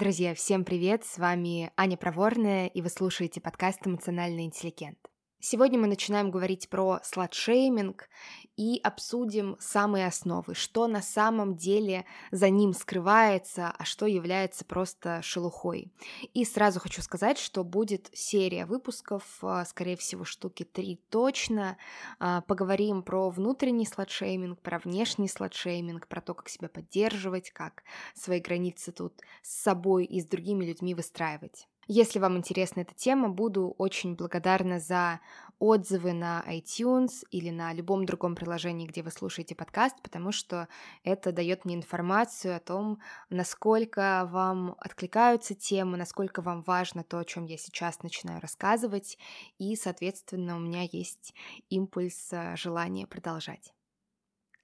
Друзья, всем привет! С вами Аня Проворная, и вы слушаете подкаст «Эмоциональный интеллигент». Сегодня мы начинаем говорить про сладшейминг и обсудим самые основы, что на самом деле за ним скрывается, а что является просто шелухой. И сразу хочу сказать, что будет серия выпусков, а, скорее всего, штуки три точно. А, поговорим про внутренний сладшейминг, про внешний сладшейминг, про то, как себя поддерживать, как свои границы тут с собой и с другими людьми выстраивать. Если вам интересна эта тема, буду очень благодарна за отзывы на iTunes или на любом другом приложении, где вы слушаете подкаст, потому что это дает мне информацию о том, насколько вам откликаются темы, насколько вам важно то, о чем я сейчас начинаю рассказывать, и, соответственно, у меня есть импульс, э, желание продолжать.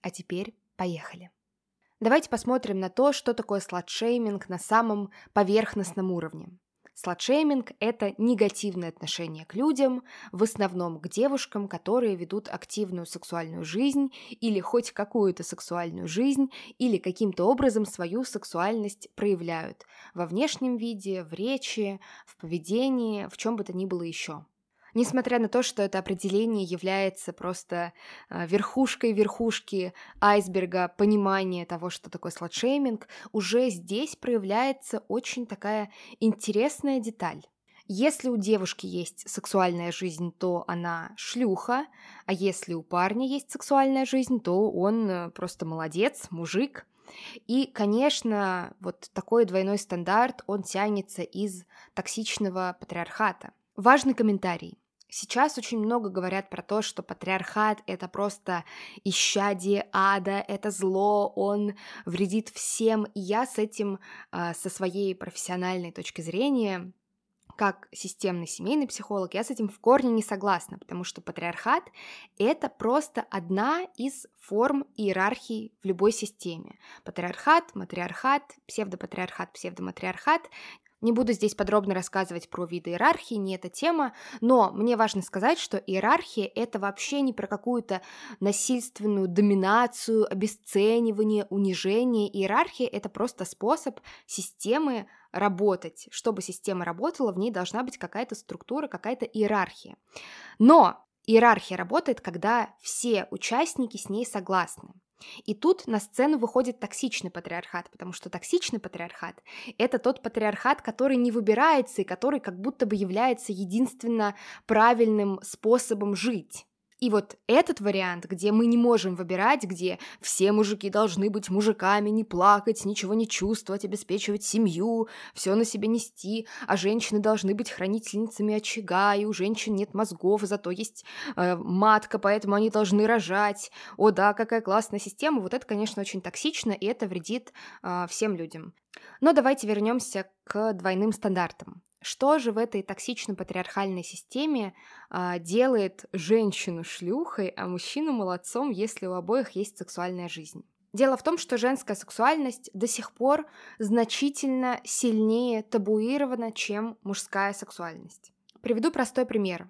А теперь поехали. Давайте посмотрим на то, что такое сладшейминг на самом поверхностном уровне. Сладшейминг – это негативное отношение к людям, в основном к девушкам, которые ведут активную сексуальную жизнь или хоть какую-то сексуальную жизнь, или каким-то образом свою сексуальность проявляют во внешнем виде, в речи, в поведении, в чем бы то ни было еще. Несмотря на то, что это определение является просто а, верхушкой верхушки айсберга понимания того, что такое сладшейминг, уже здесь проявляется очень такая интересная деталь. Если у девушки есть сексуальная жизнь, то она шлюха, а если у парня есть сексуальная жизнь, то он э, просто молодец, мужик. И, конечно, вот такой двойной стандарт, он тянется из токсичного патриархата. Важный комментарий. Сейчас очень много говорят про то, что патриархат — это просто исчадие ада, это зло, он вредит всем. И я с этим, а, со своей профессиональной точки зрения, как системный семейный психолог, я с этим в корне не согласна, потому что патриархат — это просто одна из форм иерархии в любой системе. Патриархат, матриархат, псевдопатриархат, псевдоматриархат не буду здесь подробно рассказывать про виды иерархии, не эта тема, но мне важно сказать, что иерархия — это вообще не про какую-то насильственную доминацию, обесценивание, унижение. Иерархия — это просто способ системы работать. Чтобы система работала, в ней должна быть какая-то структура, какая-то иерархия. Но иерархия работает, когда все участники с ней согласны. И тут на сцену выходит токсичный патриархат, потому что токсичный патриархат — это тот патриархат, который не выбирается и который как будто бы является единственно правильным способом жить. И вот этот вариант, где мы не можем выбирать, где все мужики должны быть мужиками, не плакать, ничего не чувствовать, обеспечивать семью, все на себе нести, а женщины должны быть хранительницами очага, и у женщин нет мозгов, зато есть э, матка, поэтому они должны рожать. О да, какая классная система. Вот это, конечно, очень токсично, и это вредит э, всем людям. Но давайте вернемся к двойным стандартам. Что же в этой токсично-патриархальной системе а, делает женщину шлюхой, а мужчину молодцом, если у обоих есть сексуальная жизнь? Дело в том, что женская сексуальность до сих пор значительно сильнее табуирована, чем мужская сексуальность. Приведу простой пример.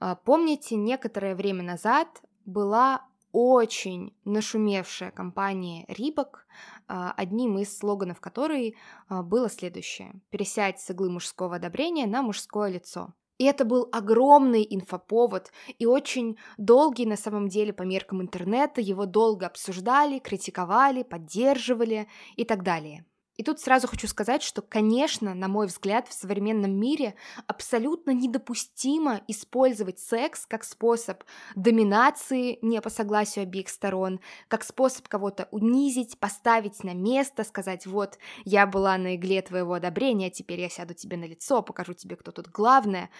А, помните, некоторое время назад была очень нашумевшая компания Рибок, а, одним из слоганов которой а, было следующее «Пересядь с иглы мужского одобрения на мужское лицо». И это был огромный инфоповод и очень долгий на самом деле по меркам интернета, его долго обсуждали, критиковали, поддерживали и так далее. И тут сразу хочу сказать, что, конечно, на мой взгляд, в современном мире абсолютно недопустимо использовать секс как способ доминации не по согласию обеих сторон, как способ кого-то унизить, поставить на место, сказать, вот, я была на игле твоего одобрения, теперь я сяду тебе на лицо, покажу тебе, кто тут главное.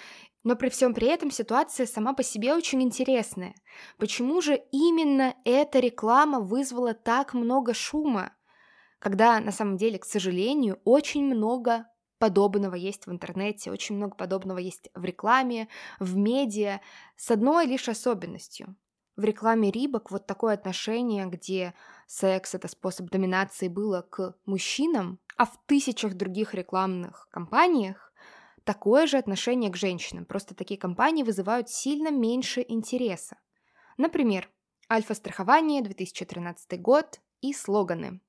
Но при всем при этом ситуация сама по себе очень интересная. Почему же именно эта реклама вызвала так много шума? Когда на самом деле, к сожалению, очень много подобного есть в интернете, очень много подобного есть в рекламе, в медиа, с одной лишь особенностью. В рекламе Рибок вот такое отношение, где секс — это способ доминации было к мужчинам, а в тысячах других рекламных кампаниях такое же отношение к женщинам. Просто такие компании вызывают сильно меньше интереса. Например, Альфа-страхование, 2013 год и слоганы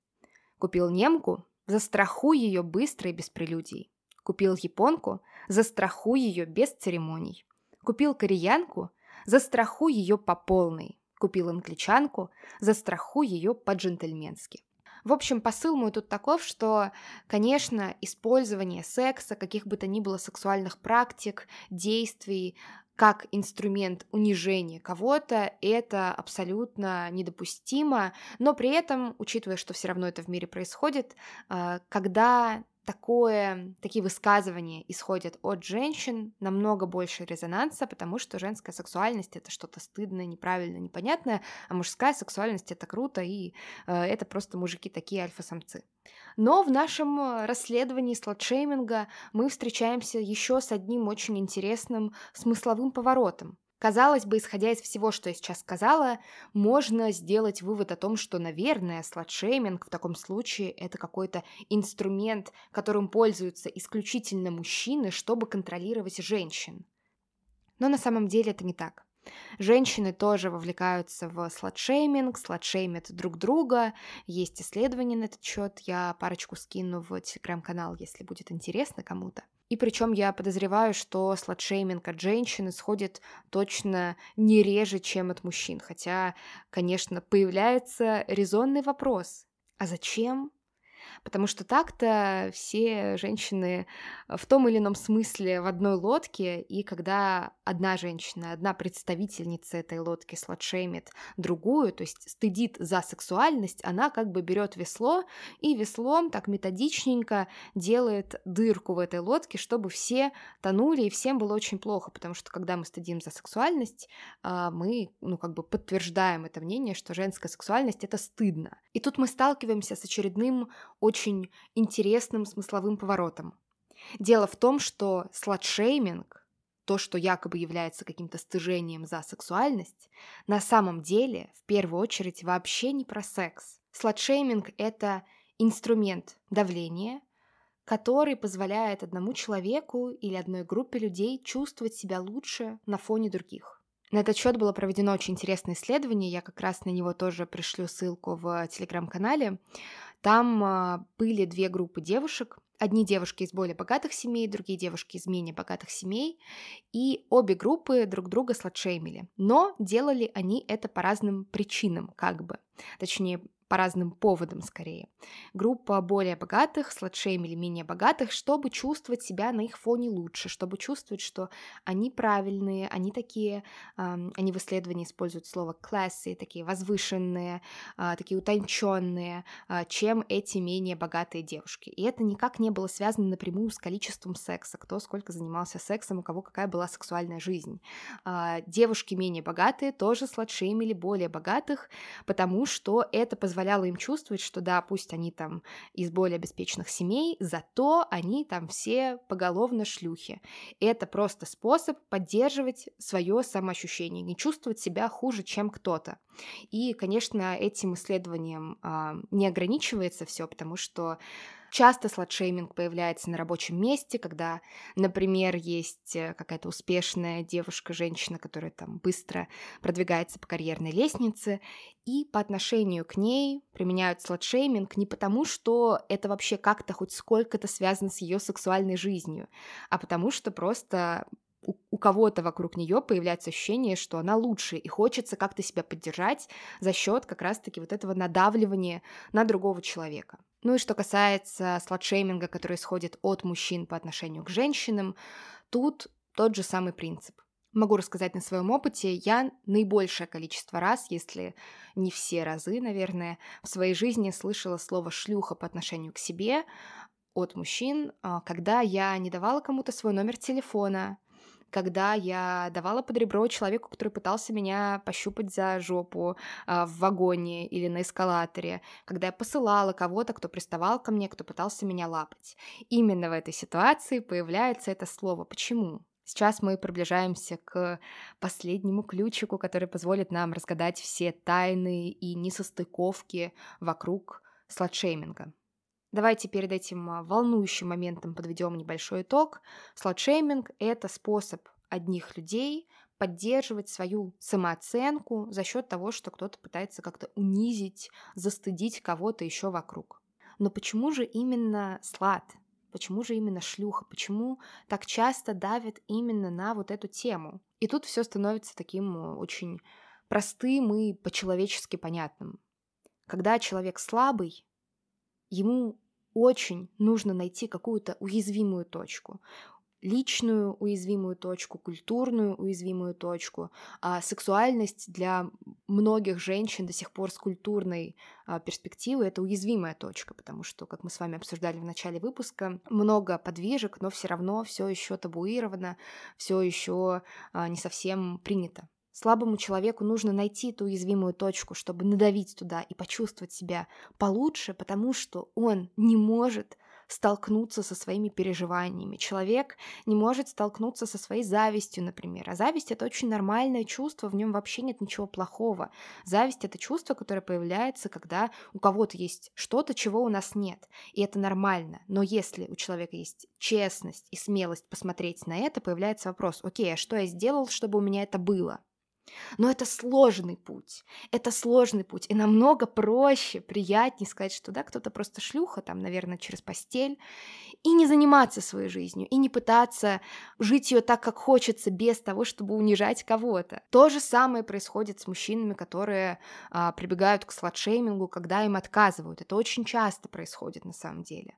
Купил немку, застрахуй ее быстро и без прелюдий. Купил японку, застрахуй ее без церемоний. Купил кореянку, застрахуй ее по полной. Купил англичанку, застрахуй ее по-джентльменски. В общем, посыл мой тут таков, что, конечно, использование секса, каких бы то ни было сексуальных практик, действий, как инструмент унижения кого-то, это абсолютно недопустимо, но при этом, учитывая, что все равно это в мире происходит, а, когда такое, такие высказывания исходят от женщин, намного больше резонанса, потому что женская сексуальность это что-то стыдное, неправильное, непонятное, а мужская сексуальность это круто, и э, это просто мужики такие альфа-самцы. Но в нашем расследовании сладшейминга мы встречаемся еще с одним очень интересным смысловым поворотом. Казалось бы, исходя из всего, что я сейчас сказала, можно сделать вывод о том, что, наверное, сладшейминг в таком случае это какой-то инструмент, которым пользуются исключительно мужчины, чтобы контролировать женщин. Но на самом деле это не так. Женщины тоже вовлекаются в сладшейминг, сладшеймят друг друга. Есть исследования на этот счет. Я парочку скину в телеграм-канал, если будет интересно кому-то. И причем я подозреваю, что сладшейминг от женщин исходит точно не реже, чем от мужчин. Хотя, конечно, появляется резонный вопрос. А зачем Потому что так-то все женщины в том или ином смысле в одной лодке, и когда одна женщина, одна представительница этой лодки сладшеймит другую, то есть стыдит за сексуальность, она как бы берет весло и веслом так методичненько делает дырку в этой лодке, чтобы все тонули и всем было очень плохо, потому что когда мы стыдим за сексуальность, а, мы, ну, как бы подтверждаем это мнение, что женская сексуальность это стыдно. И тут мы сталкиваемся с очередным очень интересным смысловым поворотом. Дело в том, что сладшейминг, то, что якобы является каким-то стыжением за сексуальность, на самом деле в первую очередь вообще не про секс. Сладшейминг – это инструмент давления, который позволяет одному человеку или одной группе людей чувствовать себя лучше на фоне других. На этот счет было проведено очень интересное исследование, я как раз на него тоже пришлю ссылку в телеграм-канале. Там а, были две группы девушек. Одни девушки из более богатых семей, другие девушки из менее богатых семей. И обе группы друг друга сладшеймили. Но делали они это по разным причинам, как бы. Точнее, по разным поводам скорее. Группа более богатых, сладшейм или менее богатых, чтобы чувствовать себя на их фоне лучше, чтобы чувствовать, что они правильные, они такие, они в исследовании используют слово классы, такие возвышенные, э, такие утонченные, э, чем эти менее богатые девушки. И это никак не было связано напрямую с количеством секса, кто сколько занимался сексом, у кого какая была сексуальная жизнь. Э, девушки менее богатые тоже сладшеймили более богатых, потому что это позволяет позволяло им чувствовать, что да, пусть они там из более обеспеченных семей, зато они там все поголовно шлюхи. Это просто способ поддерживать свое самоощущение, не чувствовать себя хуже, чем кто-то. И, конечно, этим исследованием а, не ограничивается все, потому что Часто сладшейминг появляется на рабочем месте, когда, например, есть э, какая-то успешная девушка, женщина, которая там быстро продвигается по карьерной лестнице, и по отношению к ней применяют сладшейминг не потому, что это вообще как-то хоть сколько-то связано с ее сексуальной жизнью, а потому что просто у, кого-то вокруг нее появляется ощущение, что она лучше, и хочется как-то себя поддержать за счет как раз-таки вот этого надавливания на другого человека. Ну и что касается сладшейминга, который исходит от мужчин по отношению к женщинам, тут тот же самый принцип. Могу рассказать на своем опыте, я наибольшее количество раз, если не все разы, наверное, в своей жизни слышала слово «шлюха» по отношению к себе от мужчин, а, когда я не давала кому-то свой номер телефона, когда я давала под ребро человеку, который пытался меня пощупать за жопу э, в вагоне или на эскалаторе, когда я посылала кого-то, кто приставал ко мне, кто пытался меня лапать. Именно в этой ситуации появляется это слово. Почему? Сейчас мы приближаемся к последнему ключику, который позволит нам разгадать все тайны и несостыковки вокруг сладшейминга. Давайте перед этим а, волнующим моментом подведем небольшой итог. Сладшейминг – это способ одних людей поддерживать свою самооценку за счет того, что кто-то пытается как-то унизить, застыдить кого-то еще вокруг. Но почему же именно слад? Почему же именно шлюха? Почему так часто давят именно на вот эту тему? И тут все становится таким э, очень простым и по-человечески понятным. Когда человек слабый, ему очень нужно найти какую-то уязвимую точку личную уязвимую точку, культурную уязвимую точку. А сексуальность для многих женщин до сих пор с культурной а, перспективы это уязвимая точка, потому что, как мы с вами обсуждали в начале выпуска, много подвижек, но все равно все еще табуировано, все еще а, не совсем принято. Слабому человеку нужно найти ту уязвимую точку, чтобы надавить туда и почувствовать себя получше, потому что он не может столкнуться со своими переживаниями. Человек не может столкнуться со своей завистью, например. А зависть — это очень нормальное чувство, в нем вообще нет ничего плохого. Зависть — это чувство, которое появляется, когда у кого-то есть что-то, чего у нас нет. И это нормально. Но если у человека есть честность и смелость посмотреть на это, появляется вопрос, окей, а что я сделал, чтобы у меня это было? Но это сложный путь. Это сложный путь. И намного проще, приятнее сказать, что да, кто-то просто шлюха, там, наверное, через постель, и не заниматься своей жизнью, и не пытаться жить ее так, как хочется, без того, чтобы унижать кого-то. То же самое происходит с мужчинами, которые а, прибегают к сладшеймингу, когда им отказывают. Это очень часто происходит на самом деле.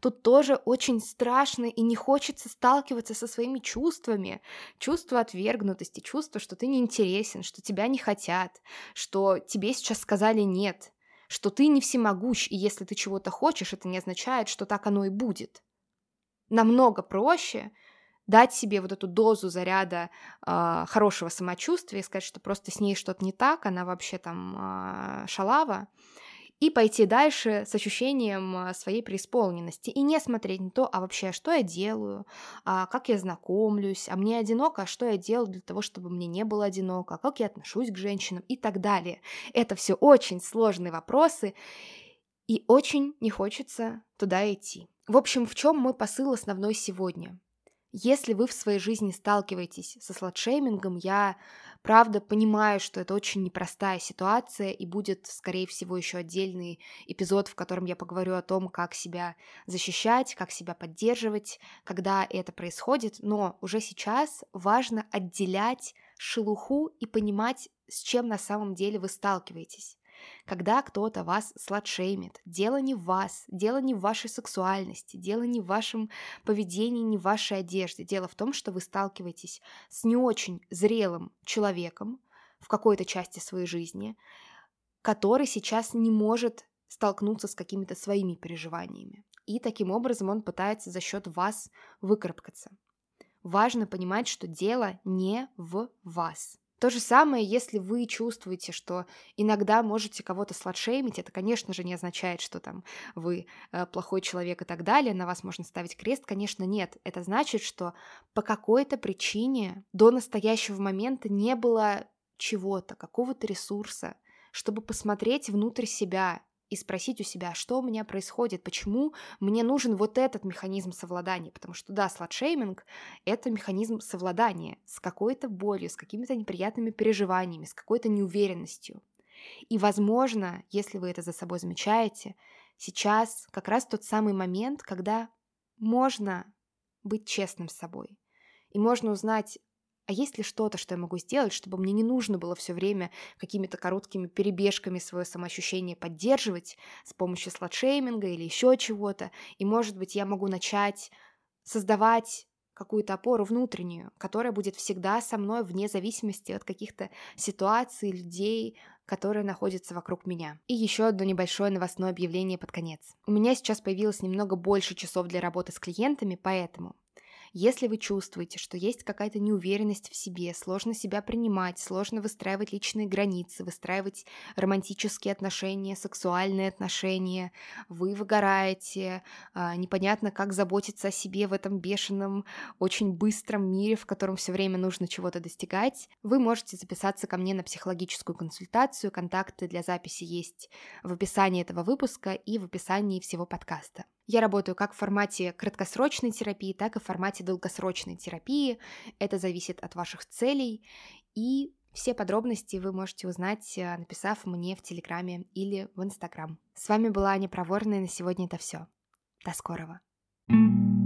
Тут тоже очень страшно и не хочется сталкиваться со своими чувствами. Чувство отвергнутости, чувство, что ты неинтересен интересен, что тебя не хотят, что тебе сейчас сказали нет, что ты не всемогущ, и если ты чего-то хочешь, это не означает, что так оно и будет. Намного проще дать себе вот эту дозу заряда э, хорошего самочувствия и сказать, что просто с ней что-то не так, она вообще там э, шалава, и пойти дальше с ощущением а, своей преисполненности и не смотреть на то, а вообще, что я делаю, а как я знакомлюсь, а мне одиноко, а что я делаю для того, чтобы мне не было одиноко, а как я отношусь к женщинам и так далее. Это все очень сложные вопросы, и очень не хочется туда идти. В общем, в чем мой посыл основной сегодня? Если вы в своей жизни сталкиваетесь со сладшеймингом, я правда понимаю, что это очень непростая ситуация, и будет, скорее всего, еще отдельный эпизод, в котором я поговорю о том, как себя защищать, как себя поддерживать, когда это происходит. Но уже сейчас важно отделять шелуху и понимать, с чем на самом деле вы сталкиваетесь. Когда кто-то вас сладшеймит, дело не в вас, дело не в вашей сексуальности, дело не в вашем поведении, не в вашей одежде. Дело в том, что вы сталкиваетесь с не очень зрелым человеком в какой-то части своей жизни, который сейчас не может столкнуться с какими-то своими переживаниями. И таким образом он пытается за счет вас выкарабкаться. Важно понимать, что дело не в вас. То же самое, если вы чувствуете, что иногда можете кого-то сладшеймить, это, конечно же, не означает, что там вы э, плохой человек и так далее, на вас можно ставить крест, конечно, нет. Это значит, что по какой-то причине до настоящего момента не было чего-то, какого-то ресурса, чтобы посмотреть внутрь себя, и спросить у себя, что у меня происходит, почему мне нужен вот этот механизм совладания. Потому что, да, сладшейминг — это механизм совладания с какой-то болью, с какими-то неприятными переживаниями, с какой-то неуверенностью. И, возможно, если вы это за собой замечаете, сейчас как раз тот самый момент, когда можно быть честным с собой. И можно узнать, а есть ли что-то, что я могу сделать, чтобы мне не нужно было все время какими-то короткими перебежками свое самоощущение поддерживать с помощью сладшейминга или еще чего-то, и, может быть, я могу начать создавать какую-то опору внутреннюю, которая будет всегда со мной вне зависимости от каких-то ситуаций, людей, которые находятся вокруг меня. И еще одно небольшое новостное объявление под конец. У меня сейчас появилось немного больше часов для работы с клиентами, поэтому если вы чувствуете, что есть какая-то неуверенность в себе, сложно себя принимать, сложно выстраивать личные границы, выстраивать романтические отношения, сексуальные отношения, вы выгораете, а, непонятно, как заботиться о себе в этом бешеном, очень быстром мире, в котором все время нужно чего-то достигать, вы можете записаться ко мне на психологическую консультацию. Контакты для записи есть в описании этого выпуска и в описании всего подкаста. Я работаю как в формате краткосрочной терапии, так и в формате долгосрочной терапии. Это зависит от ваших целей. И Все подробности вы можете узнать, э, написав мне в Телеграме или в Инстаграм. С вами была Аня Проворная, на сегодня это все. До скорого. thank you